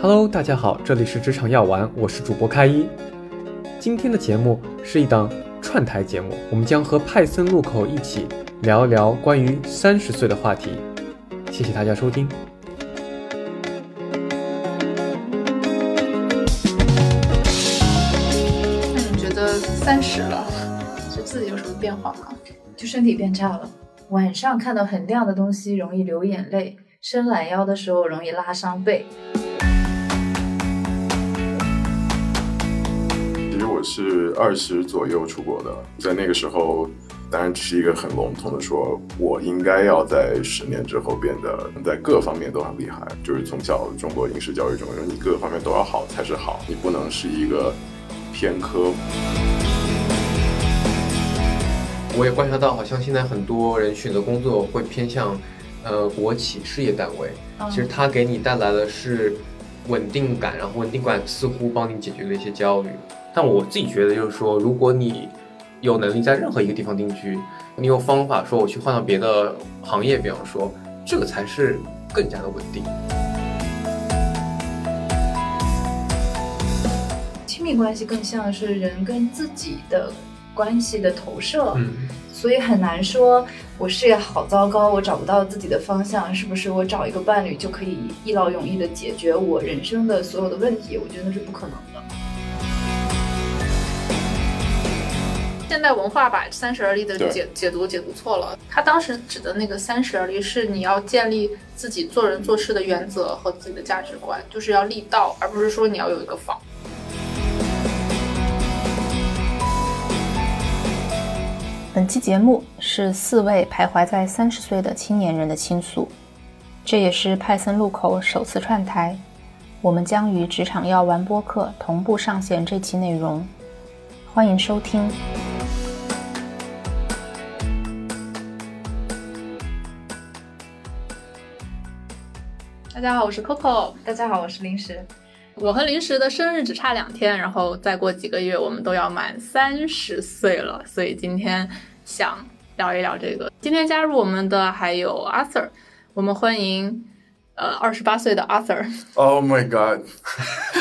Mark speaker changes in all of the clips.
Speaker 1: Hello，大家好，这里是职场药丸，我是主播开一。今天的节目是一档串台节目，我们将和派森路口一起聊一聊关于三十岁的话题。谢谢大家收听。
Speaker 2: 那你觉得三十了，就自己有什么变化吗？
Speaker 3: 就身体变差了，晚上看到很亮的东西容易流眼泪，伸懒腰的时候容易拉伤背。
Speaker 4: 我是二十左右出国的，在那个时候，当然只是一个很笼统的说，我应该要在十年之后变得在各方面都很厉害。就是从小中国应试教育中，你各个方面都要好才是好，你不能是一个偏科。
Speaker 5: 我也观察到，好像现在很多人选择工作会偏向，呃，国企事业单位。其实它给你带来的是稳定感，然后稳定感似乎帮你解决了一些焦虑。但我自己觉得，就是说，如果你有能力在任何一个地方定居，你有方法说我去换到别的行业，比方说，这个才是更加的稳定。
Speaker 3: 亲密关系更像是人跟自己的关系的投射，
Speaker 5: 嗯，
Speaker 3: 所以很难说我事业好糟糕，我找不到自己的方向，是不是我找一个伴侣就可以一劳永逸的解决我人生的所有的问题？我觉得那是不可能的。
Speaker 2: 现代文化把三十而立的解解读解读错了。他当时指的那个三十而立，是你要建立自己做人做事的原则和自己的价值观，就是要立道，而不是说你要有一个房。
Speaker 6: 本期节目是四位徘徊在三十岁的青年人的倾诉，这也是派森路口首次串台。我们将与职场药丸播客同步上线这期内容，欢迎收听。
Speaker 2: 大家好，我是 Coco。
Speaker 3: 大家好，我是零食。
Speaker 2: 我和零食的生日只差两天，然后再过几个月我们都要满三十岁了，所以今天想聊一聊这个。今天加入我们的还有 Arthur，我们欢迎呃二十八岁的 Arthur。
Speaker 4: Oh my god！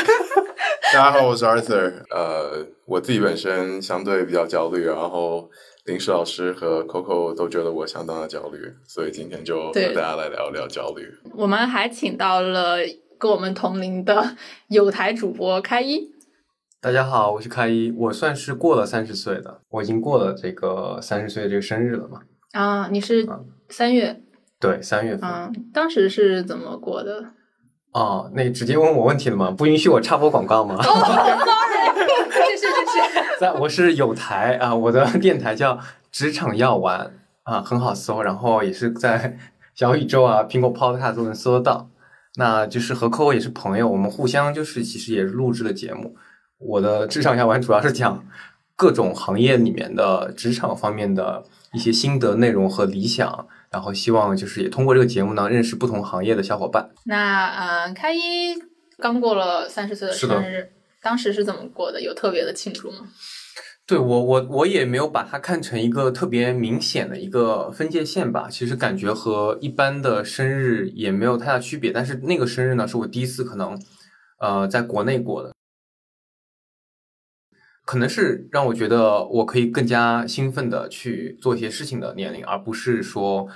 Speaker 4: 大家好，我是 Arthur。呃，我自己本身相对比较焦虑，然后林石老师和 Coco 都觉得我相当的焦虑，所以今天就和大家来聊聊焦虑。
Speaker 2: 我们还请到了跟我们同龄的 有台主播开一。
Speaker 5: 大家好，我是开一，我算是过了三十岁的，我已经过了这个三十岁的这个生日了嘛？
Speaker 2: 啊，你是三月，
Speaker 5: 对，三月份。
Speaker 2: 嗯，当时是怎么过的？
Speaker 5: 哦，那直接问我问题了吗？不允许我插播广告吗？
Speaker 2: 是是是是，
Speaker 5: 在我是有台啊，我的电台叫职场药丸啊，很好搜，然后也是在小宇宙啊、苹果 Podcast 都能搜得到。那就是和 Coco 也是朋友，我们互相就是其实也是录制了节目。我的职场药丸主要是讲各种行业里面的职场方面的一些心得内容和理想，然后希望就是也通过这个节目呢，认识不同行业的小伙伴。
Speaker 2: 那嗯，开一刚过了三十岁的生日，当时是怎么过的？有特别的庆祝吗？
Speaker 5: 对我，我我也没有把它看成一个特别明显的一个分界线吧。其实感觉和一般的生日也没有太大区别。但是那个生日呢，是我第一次可能，呃，在国内过的，可能是让我觉得我可以更加兴奋的去做一些事情的年龄，而不是说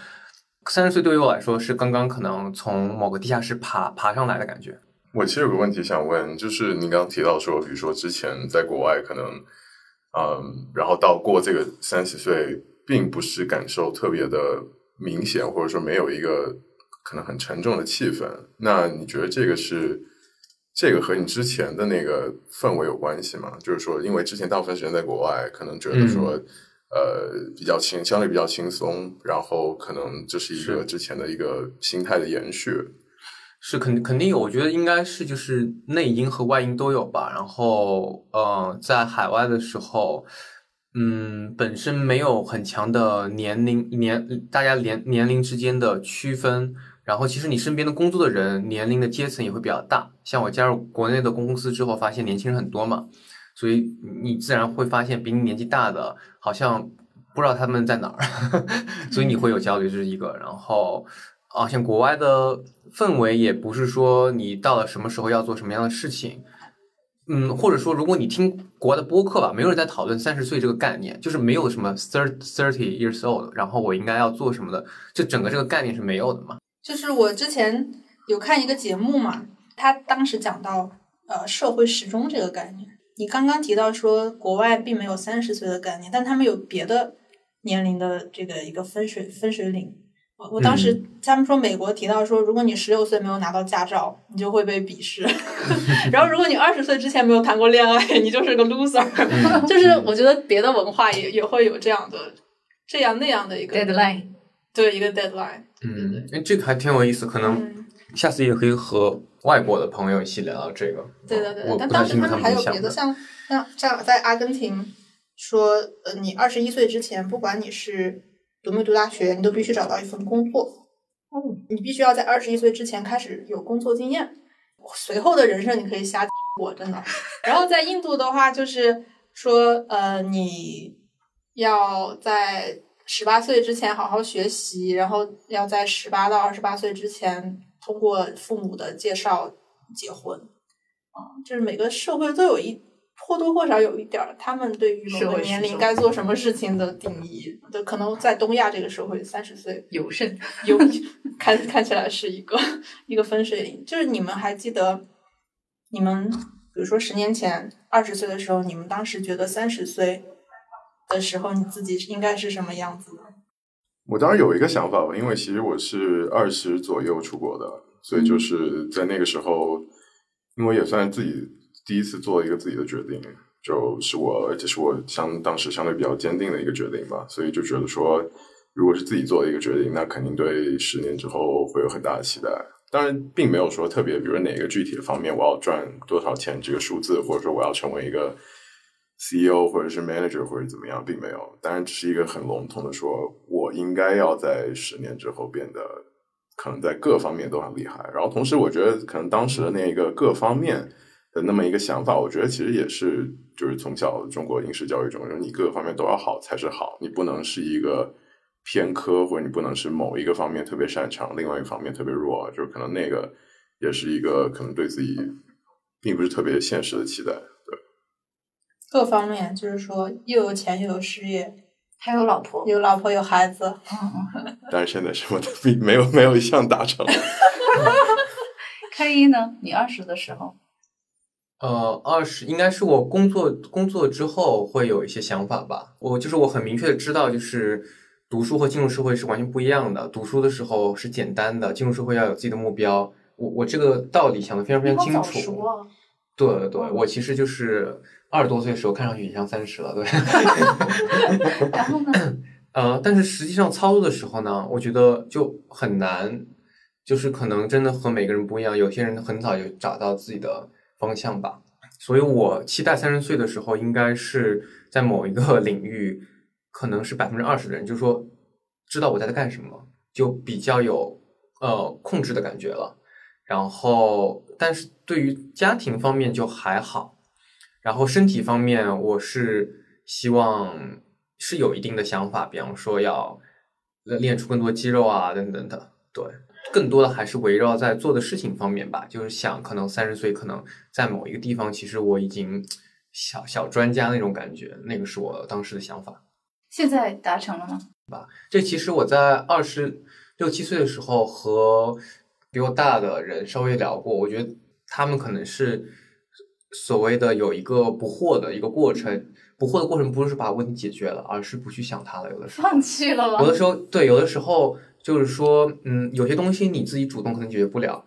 Speaker 5: 三十岁对于我来说是刚刚可能从某个地下室爬爬上来的感觉。
Speaker 4: 我其实有个问题想问，就是你刚刚提到说，比如说之前在国外可能，嗯，然后到过这个三十岁，并不是感受特别的明显，或者说没有一个可能很沉重的气氛。那你觉得这个是这个和你之前的那个氛围有关系吗？就是说，因为之前大部分时间在国外，可能觉得说，呃，比较轻，相对比较轻松，然后可能这是一个之前的一个心态的延续。
Speaker 5: 是肯肯定有，我觉得应该是就是内因和外因都有吧。然后，呃，在海外的时候，嗯，本身没有很强的年龄年大家年年龄之间的区分。然后，其实你身边的工作的人年龄的阶层也会比较大。像我加入国内的公司之后，发现年轻人很多嘛，所以你自然会发现比你年纪大的好像不知道他们在哪儿，所以你会有焦虑，这是一个。然后。啊，像国外的氛围也不是说你到了什么时候要做什么样的事情，嗯，或者说如果你听国外的播客吧，没有人在讨论三十岁这个概念，就是没有什么 thirty thirty years old，然后我应该要做什么的，就整个这个概念是没有的嘛。
Speaker 2: 就是我之前有看一个节目嘛，他当时讲到呃社会时钟这个概念。你刚刚提到说国外并没有三十岁的概念，但他们有别的年龄的这个一个分水分水岭。我我当时他们说美国提到说，如果你十六岁没有拿到驾照，你就会被鄙视；然后如果你二十岁之前没有谈过恋爱，你就是个 loser。就是我觉得别的文化也也会有这样的这样那样的一个
Speaker 3: deadline，
Speaker 2: 对一个 deadline。
Speaker 5: 嗯，哎，这个还挺有意思，可能
Speaker 2: 嗯，
Speaker 5: 下次也可以和外国的朋友一起聊聊这个。
Speaker 2: 对的对的。但当时他们还有别的，像像像在阿根廷说，呃，你二十一岁之前，不管你是读没读大学，你都必须找到一份工作。嗯，你必须要在二十一岁之前开始有工作经验，随后的人生你可以瞎过，真的。然后在印度的话，就是说，呃，你要在十八岁之前好好学习，然后要在十八到二十八岁之前通过父母的介绍结婚。啊，就是每个社会都有一或多或少有一点儿他们对于某个年龄该做什么事情的定义。就可能在东亚这个社会，三十岁
Speaker 3: 有甚？
Speaker 2: 有看看起来是一个一个分水岭。就是你们还记得，你们比如说十年前二十岁的时候，你们当时觉得三十岁的时候你自己应该是什么样子呢？
Speaker 4: 我当然有一个想法吧，因为其实我是二十左右出国的，所以就是在那个时候，因为也算自己第一次做一个自己的决定，就是我，而且是我相当时相对比较坚定的一个决定吧，所以就觉得说，如果是自己做的一个决定，那肯定对十年之后会有很大的期待。当然，并没有说特别，比如哪个具体的方面我要赚多少钱这个数字，或者说我要成为一个 CEO 或者是 manager 或者怎么样，并没有。当然，只是一个很笼统的说，我应该要在十年之后变得可能在各方面都很厉害。然后，同时我觉得可能当时的那一个各方面的那么一个想法，我觉得其实也是就是从小中国应试教育中，就是你各个方面都要好才是好，你不能是一个偏科，或者你不能是某一个方面特别擅长，另外一方面特别弱，就是可能那个也是一个可能对自己并不是特别现实的期待。对。
Speaker 2: 各方面就是说，又有钱又有事业，
Speaker 3: 还有老婆，
Speaker 2: 有老婆有孩子。
Speaker 4: 但是现在什么都并没有没有一项达成。
Speaker 3: 开一呢？你二十的时候，
Speaker 5: 呃，二十应该是我工作工作之后会有一些想法吧。我就是我很明确的知道，就是读书和进入社会是完全不一样的。读书的时候是简单的，进入社会要有自己的目标。我我这个道理想的非常非常清楚。
Speaker 3: 早熟啊！
Speaker 5: 对对对，我其实就是二十多岁的时候看上去也像三十了，对。
Speaker 3: 然后呢？
Speaker 5: 呃，但是实际上操作的时候呢，我觉得就很难，就是可能真的和每个人不一样。有些人很早就找到自己的方向吧，所以我期待三十岁的时候，应该是在某一个 领域，可能是百分之二十的人，就是说知道我在干什么，就比较有呃控制的感觉了。然后，但是对于家庭方面就还好，然后身体方面，我是希望是有一定的想法，比方说要练出更多肌肉啊，等等的。对，更多的还是围绕在做的事情方面吧，就是想可能三十岁，可能在某一个地方，其实我已经小小专家那种感觉，那个是我当时的想法。
Speaker 3: 现在达成了吗？
Speaker 5: 吧这其实我在二十六七岁的时候和比我大的人稍微聊过，我觉得他们可能是所谓的有一个不惑的一个过程，不惑的过程不是把问题解决了，而是不去想它了。有的时候，
Speaker 3: 放弃了吗？
Speaker 5: 有的时候对，有的时候就是说，嗯，有些东西你自己主动可能解决不了，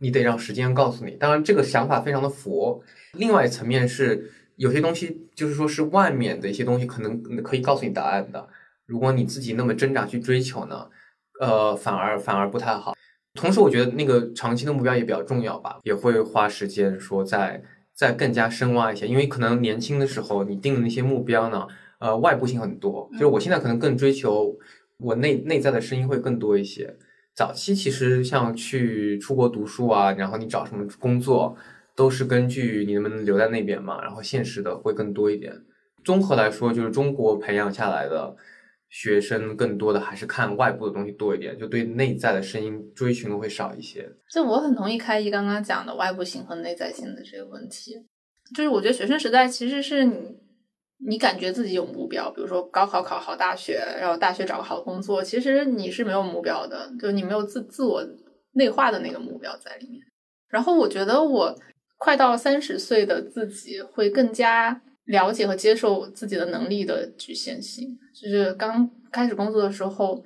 Speaker 5: 你得让时间告诉你。当然，这个想法非常的佛。另外一层面是，有些东西就是说是外面的一些东西，可能可以告诉你答案的。如果你自己那么挣扎去追求呢，呃，反而反而不太好。同时，我觉得那个长期的目标也比较重要吧，也会花时间说再再更加深挖一些，因为可能年轻的时候你定的那些目标呢，呃，外部性很多。就是我现在可能更追求我内内在的声音会更多一些。早期其实像去出国读书啊，然后你找什么工作，都是根据你能不能留在那边嘛，然后现实的会更多一点。综合来说，就是中国培养下来的学生更多的还是看外部的东西多一点，就对内在的声音追寻的会少一些。
Speaker 2: 就我很同意开一刚刚讲的外部性和内在性的这个问题，就是我觉得学生时代其实是你你感觉自己有目标，比如说高考考好大学，然后大学找个好工作，其实你是没有目标的，就你没有自自我内化的那个目标在里面。然后我觉得我快到三十岁的自己会更加了解和接受自己的能力的局限性，就是刚开始工作的时候。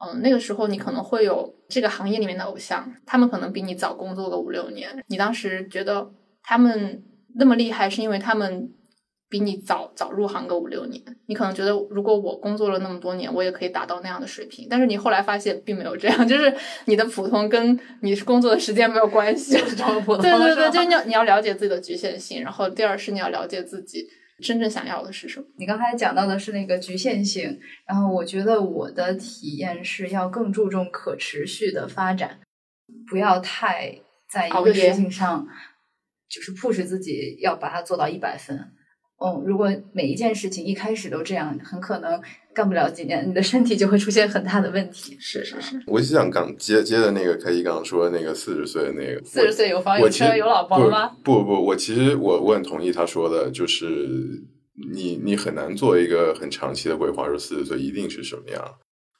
Speaker 2: 嗯，那个时候你可能会有这个行业里面的偶像，他们可能比你早工作个五六年。你当时觉得他们那么厉害，是因为他们比你早早入行个五六年。你可能觉得，如果我工作了那么多年，我也可以达到那样的水平。但是你后来发现并没有这样，就是你的普通跟你工作的时间没有关系。对对对，就你要你要了解自己的局限性，然后第二是你要了解自己。真正想要的是什么？
Speaker 3: 你刚才讲到的是那个局限性，然后我觉得我的体验是要更注重可持续的发展，不要太在一个事情上就是 push 自己要把它做到一百分。嗯，如果每一件事情一开始都这样，很可能干不了几年，你的身体就会出现很大的问题。
Speaker 2: 是是是，
Speaker 4: 我就想刚接接的那个开一刚刚说的那个四十岁的那个，
Speaker 3: 四十岁有房有车有老婆吗？
Speaker 4: 不不，我其实我我很同意他说的，就是你你很难做一个很长期的规划，说四十岁一定是什么样，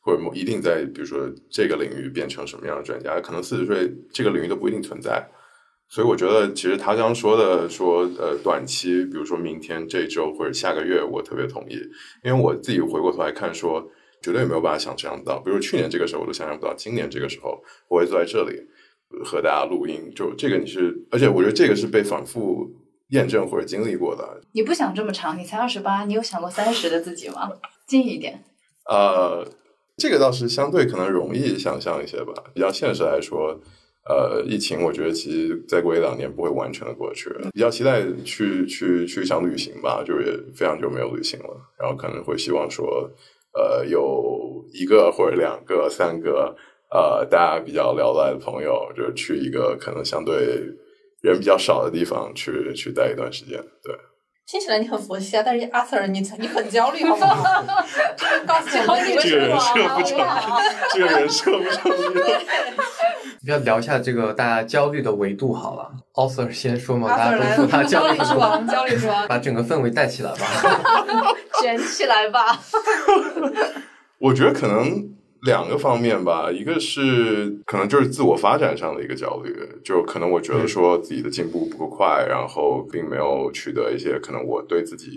Speaker 4: 或者一定在比如说这个领域变成什么样的专家，可能四十岁这个领域都不一定存在。所以我觉得，其实他刚说的说，呃，短期，比如说明天、这周或者下个月，我特别同意，因为我自己回过头来看，说绝对没有办法想象到，比如去年这个时候我都想象不到，今年这个时候我会坐在这里和大家录音，就这个你是，而且我觉得这个是被反复验证或者经历过的。
Speaker 3: 你不想这么长，你才二十八，你有想过三十的自己吗？近一点。
Speaker 4: 呃，这个倒是相对可能容易想象一些吧，比较现实来说。呃，疫情我觉得其实再过一两年不会完全的过去，比较期待去去去想旅行吧，就也非常久没有旅行了，然后可能会希望说，呃，有一个或者两个、三个，呃，大家比较聊得来的朋友，就去一个可能相对人比较少的地方去去待一段时间，对。
Speaker 7: 听起来你很佛系啊，但是阿 Sir 你你很焦虑好不好？告诉我你
Speaker 4: 这个人设不成这个人设不成
Speaker 5: 不 要聊一下这个大家焦虑的维度好了。奥 Sir 先说嘛，大家都说他焦虑
Speaker 7: 之王，焦虑之王，
Speaker 5: 把整个氛围带起来吧，
Speaker 3: 卷起来吧。
Speaker 4: 我觉得可能。两个方面吧，一个是可能就是自我发展上的一个焦虑，就可能我觉得说自己的进步不够快，然后并没有取得一些可能我对自己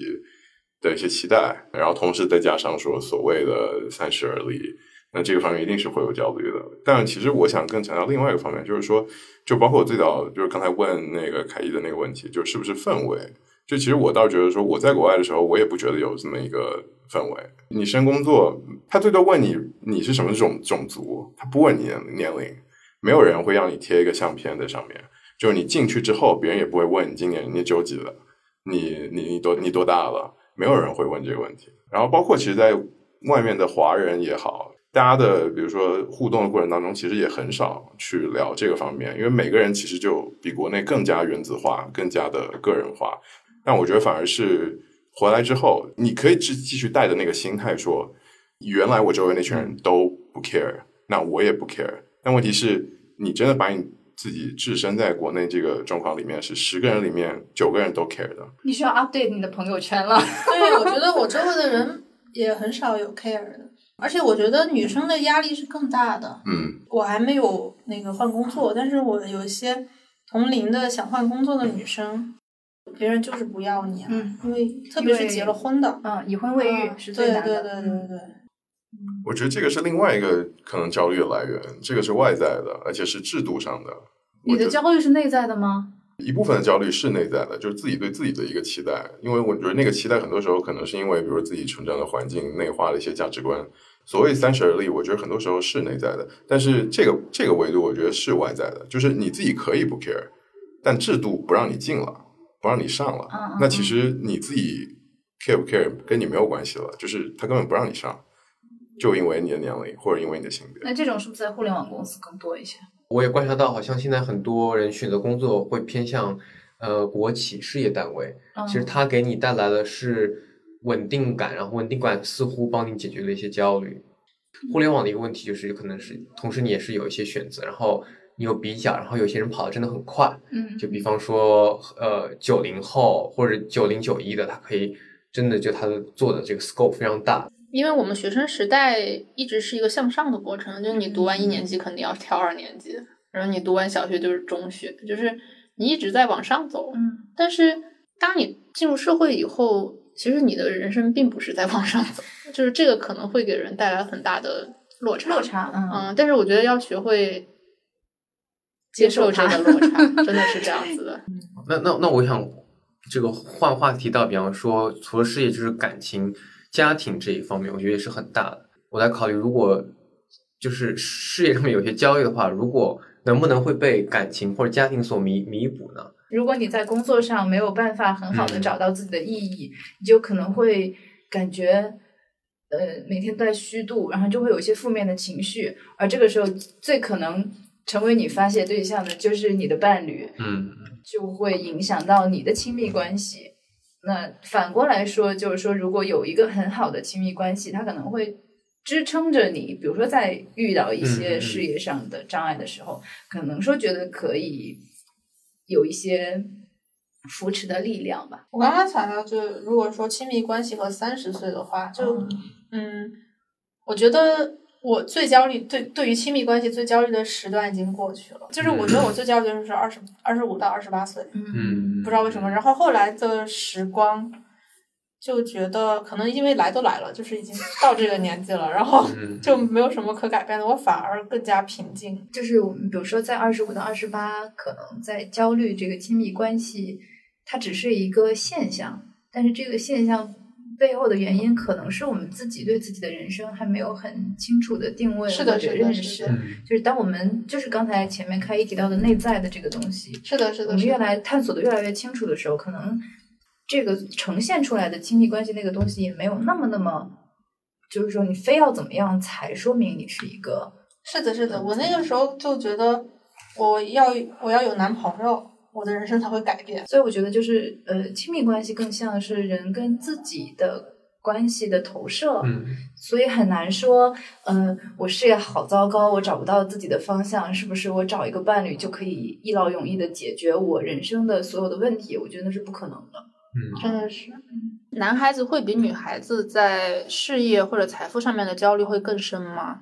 Speaker 4: 的一些期待，然后同时再加上说所谓的三十而立，那这个方面一定是会有焦虑的。但其实我想更强调另外一个方面，就是说，就包括我最早就是刚才问那个凯伊的那个问题，就是不是氛围？就其实我倒觉得说，我在国外的时候，我也不觉得有这么一个氛围。你先工作，他最多问你你是什么种种族，他不问你年龄，没有人会让你贴一个相片在上面。就是你进去之后，别人也不会问你今年你九几了，你你你多你多大了，没有人会问这个问题。然后包括其实，在外面的华人也好，大家的比如说互动的过程当中，其实也很少去聊这个方面，因为每个人其实就比国内更加原子化，更加的个人化。但我觉得反而是回来之后，你可以继继续带着那个心态说，原来我周围那群人都不 care，那我也不 care。但问题是，你真的把你自己置身在国内这个状况里面，是十个人里面九个人都 care 的。
Speaker 3: 你需要 update 你的朋友圈了。
Speaker 7: 对，我觉得我周围的人也很少有 care 的，而且我觉得女生的压力是更大的。
Speaker 4: 嗯，
Speaker 7: 我还没有那个换工作，但是我有一些同龄的想换工作的女生。别人就是不要你，嗯，因为特别是结了婚的，
Speaker 3: 嗯，已婚未育是最难
Speaker 7: 的，对对对对对。
Speaker 4: 我觉得这个是另外一个可能焦虑的来源，这个是外在的，而且是制度上的。
Speaker 3: 你的焦虑是内在的吗？
Speaker 4: 一部分的焦虑是内在的，就是自己对自己的一个期待，因为我觉得那个期待很多时候可能是因为，比如自己成长的环境内化的一些价值观。所谓三十而立，我觉得很多时候是内在的，但是这个这个维度，我觉得是外在的，就是你自己可以不 care，但制度不让你进了。不让你上了，那其实你自己 care 不 care 跟你没有关系了，就是他根本不让你上，就因为你的年龄或者因为你的性别。
Speaker 3: 那这种是不是在互联网公司更多一些？
Speaker 5: 我也观察到，好像现在很多人选择工作会偏向呃国企事业单位，其实它给你带来的是稳定感，然后稳定感似乎帮你解决了一些焦虑。互联网的一个问题就是，可能是同时你也是有一些选择，然后你有比较，然后有些人跑的真的很快，
Speaker 3: 嗯，
Speaker 5: 就比方说呃九零后或者九零九一的，他可以真的就他的做的这个 scope 非常大。
Speaker 2: 因为我们学生时代一直是一个向上的过程，就是你读完一年级肯定要跳二年级，然后你读完小学就是中学，就是你一直在往上走。
Speaker 3: 嗯，
Speaker 2: 但是当你进入社会以后，其实你的人生并不是在往上走，就是这个可能会给人带来很大的落差。
Speaker 3: 落差，嗯
Speaker 2: 嗯，但是我觉得要学会接受这个落差，真的是这样子的。
Speaker 5: 那那那我想这个换话题到，比方说除了事业，就是感情、家庭这一方面，我觉得也是很大的。我在考虑，如果就是事业上面有些焦虑的话，如果能不能会被感情或者家庭所弥弥补呢？
Speaker 3: 如果你在工作上没有办法很好的
Speaker 5: 嗯。
Speaker 3: 找到自己的意义，你就可能会感觉，呃，每天都在虚度，然后就会有一些负面的情绪，而这个时候最可能成为你发泄对象的就是你的伴侣，
Speaker 5: 嗯。
Speaker 3: 就会影响到你的亲密关系。那反过来说，就是说，如果有一个很好的亲密关系，它可能会支撑着你，比如说在遇到一
Speaker 5: 嗯
Speaker 3: 些
Speaker 5: 嗯。
Speaker 3: 事业上的障碍的时候，可能说觉得可以有一些扶持的力量吧。
Speaker 7: 我刚刚想到，就如果说亲密关系和三十岁的话，就嗯，我觉得我最焦虑，对对于亲密关系最焦虑的时段已经过去了。就是我觉得我最焦虑的就是二十二十五到二十八岁，
Speaker 5: 嗯，
Speaker 7: 不知道为什么。然后后来的时光，就觉得可能因为来都来了，就是已经到这个年纪了，然后
Speaker 5: 嗯
Speaker 7: 就没有什么可改变的，我反而更加平静。
Speaker 3: 就是我们比如说在二十五到二十八，可能在焦虑这个亲密关系，它只是一个现象，但是这个现象背后的原因，可能是我们自己对自己的人生还没有很清楚的定位
Speaker 7: 是的
Speaker 3: 或者
Speaker 7: 是的是
Speaker 3: 认识。
Speaker 7: 的
Speaker 5: 嗯
Speaker 3: 就是当我们就是刚才前面开一提到的内在的这个东西，
Speaker 7: 是的，是的，
Speaker 3: 我们。越来探索的越来越清楚的时候，可能这个呈现出来的亲密关系那个东西也没有那么那么，就是说你非要怎么样才说明你是一个
Speaker 7: 是的，是的，我那个时候就觉得我要我要有男朋友，我的人生才会改变。
Speaker 3: 所以我觉得就是呃，亲密关系更像是人跟自己的关系的投射，
Speaker 5: 嗯
Speaker 3: 所以很难说，呃，我事业好糟糕，我找不到自己的方向，是不是我找一个伴侣就可以一劳永逸的解决我人生的所有的问题？我觉得那是不可能的。
Speaker 5: 嗯
Speaker 7: 真的是，
Speaker 2: 男孩子会比女孩子在事业或者财富上面的焦虑会更深吗？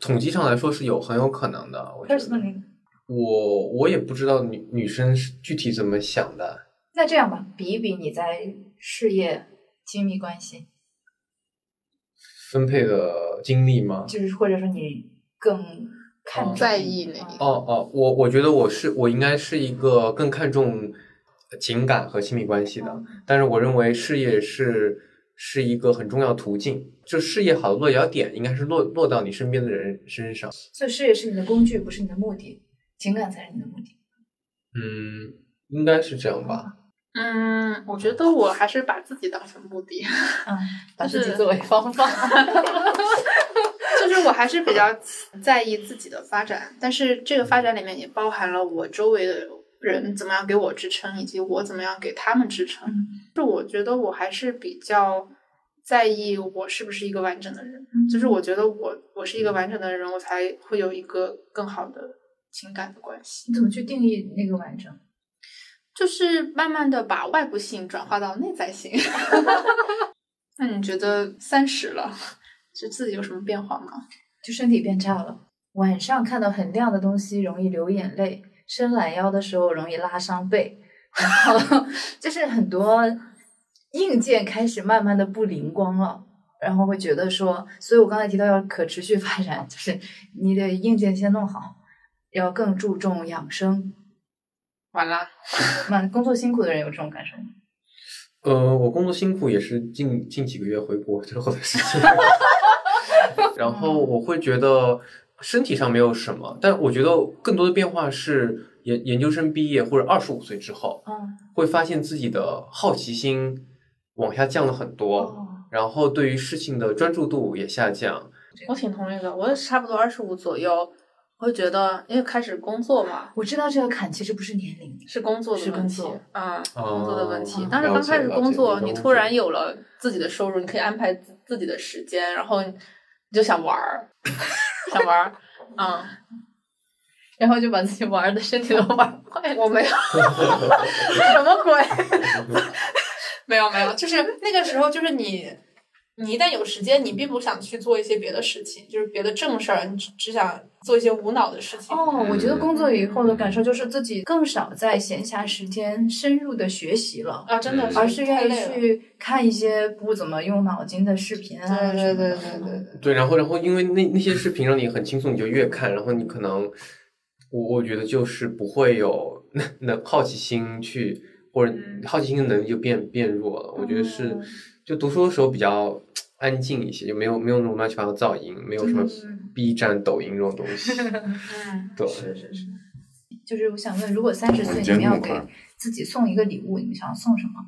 Speaker 5: 统计上来说是有很有可能的。我觉得
Speaker 3: Personally，
Speaker 5: 我我也不知道女女生是具体怎么想的。
Speaker 3: 那这样吧，比一比你在事业、亲密关系，
Speaker 5: 分配的精力吗？
Speaker 3: 就是或者说你更看重
Speaker 2: 在意哪一
Speaker 3: 嗯
Speaker 5: 哦哦，我我觉得我是我应该是一个更看重情感和亲密关系的，但是我认为事业是是一个很重要途径。就事业好的落脚点应该是落落到你身边的人身上。
Speaker 3: 所以事业是你的工具，不是你的目的，情感才是你的目的。
Speaker 5: 嗯，应该是这样吧。
Speaker 2: 嗯，我觉得我还是把自己当成目的，
Speaker 3: 嗯，把自己作为方法。
Speaker 2: 就是我还是比较在意自己的发展，但是这个发展里面也包含了我周围的人怎么样给我支撑，以及我怎么样给他们支撑。就我觉得我还是比较在意我是不是一个完整的人，就是我觉得我我是一个完整的人，我才会有一个更好的情感的关系。
Speaker 3: 你怎么去定义那个完整？
Speaker 2: 就是慢慢的把外部性转化到内在性。那你觉得三十了，就自己有什么变化吗？
Speaker 3: 就身体变差了。晚上看到很亮的东西容易流眼泪，伸懒腰的时候容易拉伤背，然后 就是很多硬件开始慢慢的不灵光了。然后会觉得说，所以我刚才提到要可持续发展，就是你的硬件先弄好，要更注重养生。
Speaker 2: 完了，
Speaker 3: 那工作辛苦的人有这种感受吗？
Speaker 5: 呃，我工作辛苦也是近近几个月回国之后的事情，然后我会觉得身体上没有什么，但我觉得更多的变化是研研究生毕业或者二十五岁之后，
Speaker 3: 嗯，
Speaker 5: 会发现自己的好奇心往下降了很多，
Speaker 3: 哦，
Speaker 5: 然后对于事情的专注度也下降。
Speaker 2: 我挺同意的，我也差不多二十五左右，我会觉得，因为开始工作嘛，
Speaker 3: 我知道这个坎其实不是年龄，
Speaker 2: 是工作的问题
Speaker 5: 啊，
Speaker 2: 工作的问题。
Speaker 3: 嗯。
Speaker 2: 但是刚开始工作，你突然有了自己的收入，你可以安排自自己的时间，然后你就想玩儿，想玩儿，嗯，然后就把自己玩儿的身体都玩坏。我没有，什么鬼？
Speaker 7: 没有没有，就是那个时候，就是你，你一旦有时间，你并不想去做一些别的事情，就是别的正事儿，你只只想做一些无脑的事情。
Speaker 3: 哦，我觉得工作以后的感受就是自己更少在闲暇时间深入的学习了，
Speaker 7: 啊，真的是，
Speaker 3: 而是愿意去看一些不怎么用脑筋的视频啊。
Speaker 7: 对对对对对对。
Speaker 5: 对，然后然后因为那那些视频让你很轻松，你就越看，然后你可能我我觉得就是不会有那那好奇心去，或者
Speaker 2: 嗯
Speaker 5: 好奇心的能力就变变弱了。我觉得是就读书的时候比较安静一些，就没有没有那种乱七八糟噪音，没有什么 B 站、抖音这种东西。
Speaker 7: 嗯，
Speaker 5: 对，
Speaker 3: 是是是，就是我想问，如果三十岁你们要给自己送一个礼物，你们想要送什么？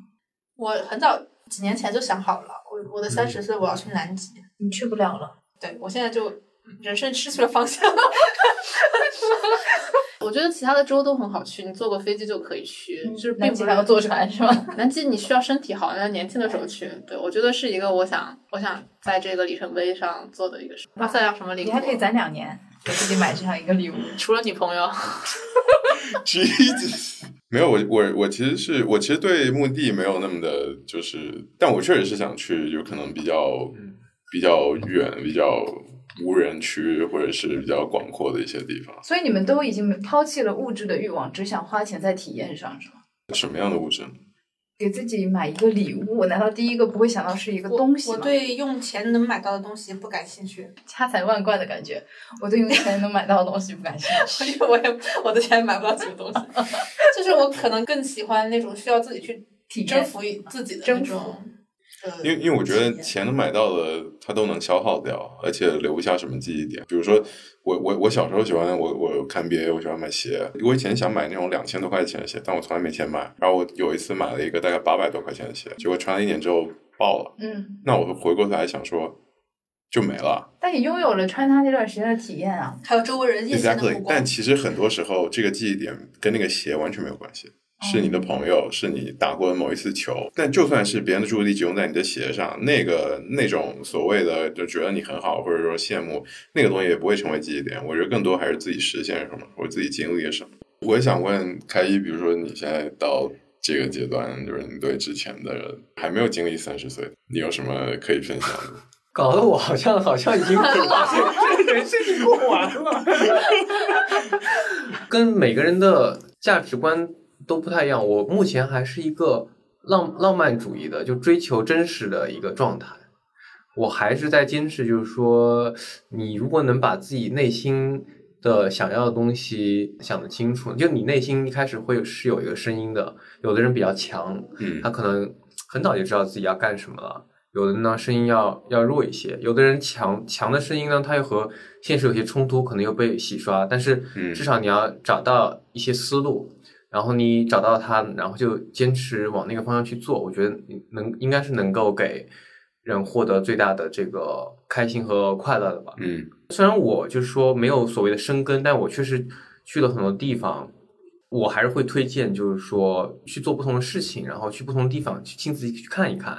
Speaker 7: 我很早几年前就想好了，我我的三十岁我要去南极，
Speaker 3: 你去不了了。
Speaker 7: 对我现在就嗯人生失去了方向。
Speaker 2: 我觉得其他的州都很好去，你坐个飞机就可以去，就是并不是
Speaker 3: 还要坐船是吗？
Speaker 2: 南极你需要身体好，要年轻的时候去。对，我觉得是一个我想我想在这个里程碑上做的一个事。巴塞，要什么礼物？
Speaker 3: 你还可以攒两年，给自己买这样一个礼物。
Speaker 2: 除了女朋友，
Speaker 4: 哈哈哈哈哈没有我我我其实是我其实对墓地没有那么的，就是，但我确实是想去，有可能比较比较远、比较无人区或者是比较广阔的一些地方。
Speaker 3: 所以你们都已经抛弃了物质的欲望，只想花钱在体验上，是吗？
Speaker 4: 什么样的物质？
Speaker 3: 给自己买一个礼物，难道第一个不会想到是一个东西吗？
Speaker 7: 我对用钱能买到的东西不感兴趣，
Speaker 3: 家财万贯的感觉，我对用钱能买到的东西不感兴趣。
Speaker 7: 我也我的钱买不到什么东西，就是我可能更喜欢那种需要自己去
Speaker 3: 体验
Speaker 7: 征服自己的那
Speaker 3: 征服
Speaker 7: 种。呃
Speaker 4: 因为因为我觉得钱能买到的，它都能消耗掉，而且留不下什么记忆点。比如说，我我我小时候喜欢我我看 NBA，我喜欢买鞋。我以前想买那种两千多块钱的鞋，但我从来没钱买。然后我有一次买了一个大概八百多块钱的鞋，结果穿了一年之后爆了。
Speaker 3: 嗯，
Speaker 4: 那我回过头来想说，就没了。
Speaker 3: 但你拥有了穿它那段时间的体验啊。
Speaker 7: 还有周围人艳羡的
Speaker 4: Exactly，但。其实很多时候，这个记忆点跟那个鞋完全没有关系，是你的朋友，是你打过的某一次球。但就算是别人的注意力集中在你的鞋上，那个那种所谓的就觉得你很好，或者说羡慕那个东西，也不会成为记忆点。我觉得更多还是自己实现什么，或者自己经历了什么。我也想问开一，比如说你现在到这个阶段，就是你对之前的还没有经历三十岁，你有什么可以分享的？
Speaker 5: 搞得我好像好像已经 这个人生已经过完了。跟每个人的价值观都不太一样。我目前还是一个浪浪漫主义的，就追求真实的一个状态。我还是在坚持，就是说，你如果能把自己内心的想要的东西想得清楚，就你内心一开始会是有一个声音的。有的人比较强，
Speaker 4: 嗯
Speaker 5: 他可能很早就知道自己要干什么了。有的呢声音要要弱一些，有的人强强的声音呢，它又和现实有些冲突，可能又被洗刷。但是
Speaker 4: 嗯
Speaker 5: 至少你要找到一些思路，然后你找到它，然后就坚持往那个方向去做。我觉得能应该是能够给人获得最大的这个开心和快乐的吧。
Speaker 4: 嗯
Speaker 5: 虽然我就是说没有所谓的生根，但我确实去了很多地方，我还是会推荐，就是说去做不同的事情，然后去不同的地方去亲自去看一看，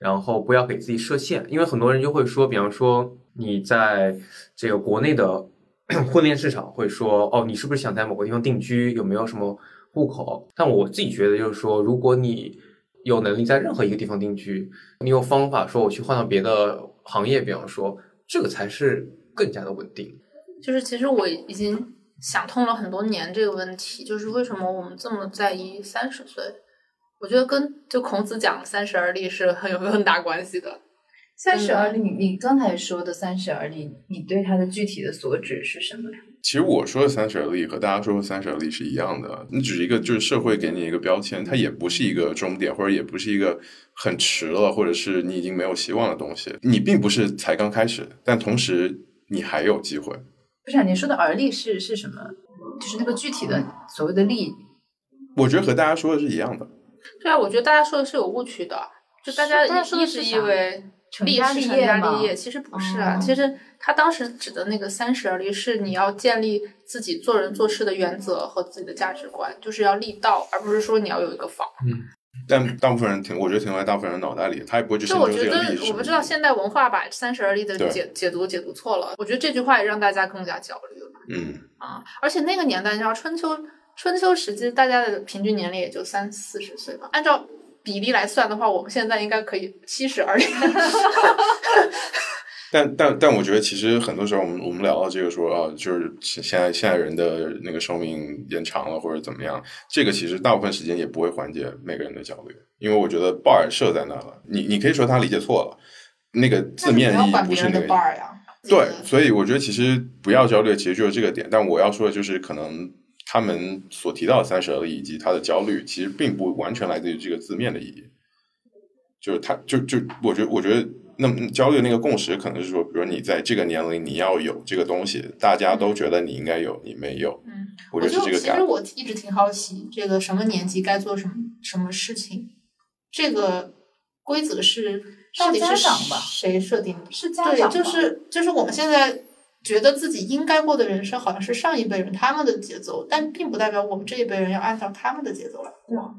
Speaker 5: 然后不要给自己设限，因为很多人就会说，比方说你在这个国内的 婚恋市场会说，哦，你是不是想在某个地方定居，有没有什么户口？但我自己觉得就是说，如果你有能力在任何一个地方定居，你有方法说我去换到别的行业，比方说这个才是更加的稳定。
Speaker 2: 就是其实我已经想通了很多年这个问题，就是为什么我们这么在意三十岁？我觉得跟就孔子讲三十而立是很有很大关系的。
Speaker 3: 三十而立，你你刚才说的三十而立，你对它的具体的所指是什么呀？
Speaker 4: 其实我说的三十而立和大家说的三十而立是一样的，你只是一个就是社会给你一个标签，它也不是一个终点，或者也不是一个很迟了，或者是你已经没有希望的东西。你并不是才刚开始，但同时你还有机会。
Speaker 3: 不是、啊，你说的而立是是什么？就是那个具体的所谓的立，
Speaker 4: 我觉得和大家说的是一样的。
Speaker 2: 对啊，我觉得大家说的是有误区的，就大家一直以为
Speaker 3: 成家立
Speaker 2: 业
Speaker 3: 立业？
Speaker 2: 其实不是啊，其实他当时指的那个三十而立，是你要建立自己做人做事的原则和自己的价值观，就是要立道，而不是说你要有一个房。
Speaker 4: 嗯，但大部分人停，我觉得停在大部分人脑袋里，他也不会去
Speaker 2: 就我觉得，我不知道现代文化把三十而立的解解读解读错了。我觉得这句话也让大家更加焦虑了。
Speaker 4: 嗯
Speaker 2: 啊，而且那个年代，你知道春秋春秋时期，大家的平均年龄也就三四十岁吧，按照。比例来算的话，我们现在应该可以七十而已。
Speaker 4: 但但但，我觉得其实很多时候，我们我们聊到这个说啊，就是现在现在人的那个寿命延长了或者怎么样，这个其实大部分时间也不会缓解每个人的焦虑，因为我觉得 bar 设在那了，你你可以说他理解错了，那个字面意义不是那个。对，所以我觉得其实不要焦虑，其实就是这个点。但我要说的就是可能。他们所提到的三十而立以及他的焦虑，其实并不完全来自于这个字面的意义。就是他，就就我觉得，我觉得，那么焦虑的那个共识，可能是说，比如你在这个年龄，你要有这个东西，大家都觉得你应该有，你没有。
Speaker 2: 嗯，
Speaker 4: 我觉得是这个。
Speaker 2: 其实我一直挺好奇，这个什么年纪该做什么什么事情，这个规则是到底是谁设定的？
Speaker 3: 是家长
Speaker 2: 对，就是就是我们现在。觉得自己应该过的人生，好像是上一辈人他们的节奏，但并不代表我们这一辈人要按照他们的节奏来过。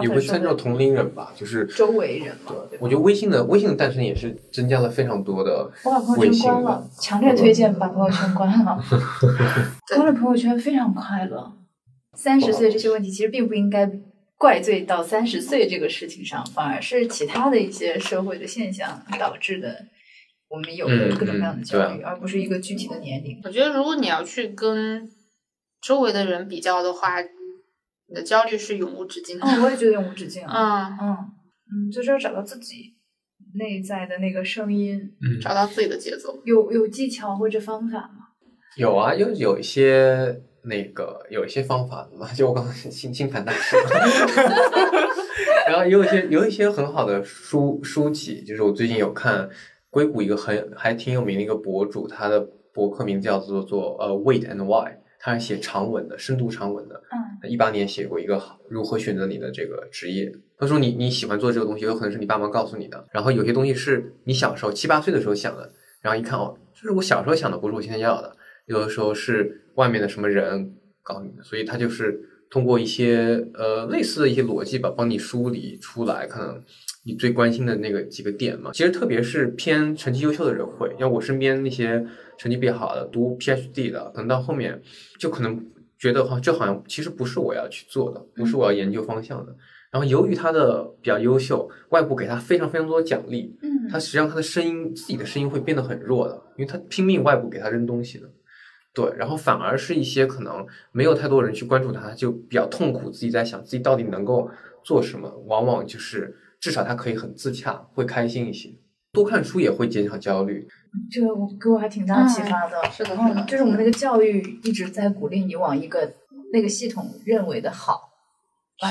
Speaker 5: 也会参照同龄人吧，就是
Speaker 3: 周围人嘛。
Speaker 5: 对，我觉得微信的微信的诞生也是增加了非常多的。
Speaker 3: 我把朋友圈关了，强烈推荐把朋友圈关了。关了朋友圈非常快乐。三十岁这些问题其实并不应该怪罪到三十岁这个事情上，反而是其他的一些社会的现象导致的。我们有的各种各样的焦虑，而不是一个具体的年龄。
Speaker 2: 我觉得，如果你要去跟周围的人比较的话，你的焦虑是永无止境的。
Speaker 3: 嗯，我也觉得永无止境。
Speaker 2: 嗯
Speaker 3: 嗯嗯，就是要找到自己内在的那个声音，
Speaker 2: 找到自己的节奏。
Speaker 3: 有有技巧或者方法吗？
Speaker 5: 有啊，有有一些那个有一些方法的嘛，就我刚刚星星盘大师，然后也有一些有一些很好的书书籍，就是我最近有看。硅谷一个很还挺有名的一个博主，他的博客名叫做做呃 Wait and Why，他是写长文的，深度长文的。
Speaker 3: 嗯，
Speaker 5: 一八年写过一个如何选择你的这个职业。他说你你喜欢做这个东西，有可能是你爸妈告诉你的，然后有些东西是你小时候七八岁的时候想的，然后一看哦，就是我小时候想的，不是我现在要的。有的时候是外面的什么人告诉你的，所以他就是通过一些呃类似的一些逻辑吧，帮你梳理出来，可能。你最关心的那个几个点嘛，其实特别是偏成绩优秀的人会，像我身边那些成绩比较好的，读 PhD 的，可能到后面就可能觉得哈，这好像其实不是我要去做的，不是我要研究方向的。然后由于他的比较优秀，外部给他非常非常多的奖励，
Speaker 3: 嗯，
Speaker 5: 他实际上他的声音自己的声音会变得很弱的，因为他拼命外部给他扔东西的，对，然后反而是一些可能没有太多人去关注他，就比较痛苦，自己在想自己到底能够做什么，往往就是。至少他可以很自洽，会开心一些。多看书也会减少焦虑，
Speaker 3: 这个我给我还挺大启发的。
Speaker 2: 是的，是的，
Speaker 3: 就是我们那个教育一直在鼓励你往一个那个系统认为的好，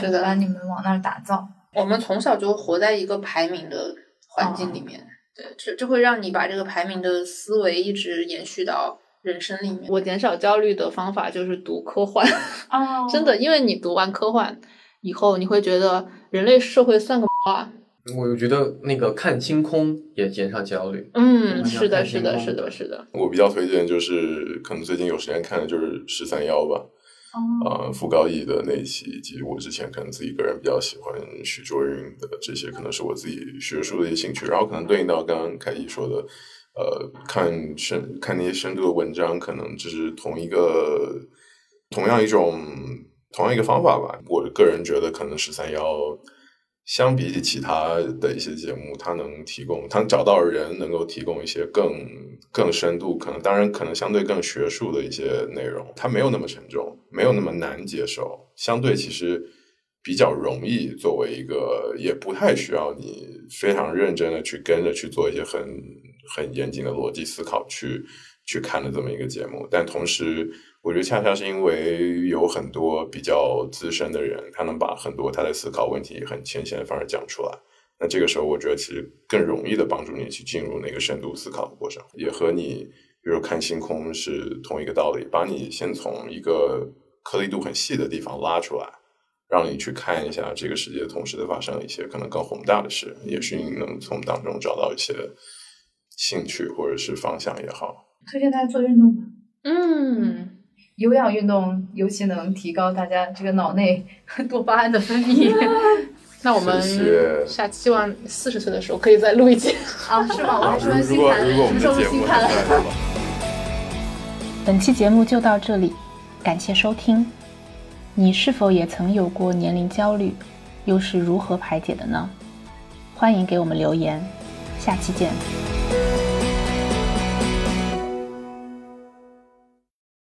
Speaker 2: 是的，
Speaker 3: 把你们往那儿打造。
Speaker 2: 我们从小就活在一个排名的环境里面，对，这这会让你把这个排名的思维一直延续到人生里面。我减少焦虑的方法就是读科幻，
Speaker 3: 哦，
Speaker 2: 真的，因为你读完科幻。以后你会觉得人类社会算个啊？
Speaker 5: 我觉得那个看星空也减少焦虑。
Speaker 2: 嗯，是的，是的，是的，是的。
Speaker 4: 我比较推荐就是可能最近有时间看的就是十三幺吧。
Speaker 3: 哦。
Speaker 4: 啊，傅高义的那一期，以及我之前可能自己个人比较喜欢许卓云的这些，可能是我自己学术的一些兴趣。然后可能对应到刚刚凯毅说的，呃，看深看那些深度的文章，可能就是同一个同样一种。同样一个方法吧，我个人觉得可能十三幺相比起其他的一些节目，它能提供，它找到人能够提供一些更更深度，可能当然可能相对更学术的一些内容，它没有那么沉重，没有那么难接受，相对其实比较容易作为一个，也不太需要你非常认真的去跟着去做一些很很严谨的逻辑思考去去看的这么一个节目，但同时。我觉得恰恰是因为有很多比较资深的人，他能把很多他的思考问题很浅显的方式讲出来。那这个时候，我觉得其实更容易的帮助你去进入那个深度思考的过程，也和你比如看星空是同一个道理，把你先从一个颗粒度很细的地方拉出来，让你去看一下这个世界同时在发生一些可能更宏大的事，也许你能从当中找到一些兴趣或者是方向也好。
Speaker 3: 推荐大家做运动吧。
Speaker 2: 嗯，
Speaker 3: 有氧运动尤其能提高大家这个脑内 多巴胺的分泌。
Speaker 2: 那我们下期希望四十岁的时候可以再录一期。
Speaker 3: 啊，是吗？我还说
Speaker 4: 如
Speaker 3: 星盘，
Speaker 4: 果如果我们
Speaker 3: 什么时候星盘
Speaker 4: 还在的话。
Speaker 6: 本期节目就到这里，感谢收听。你是否也曾有过年龄焦虑？又是如何排解的呢？欢迎给我们留言，下期见。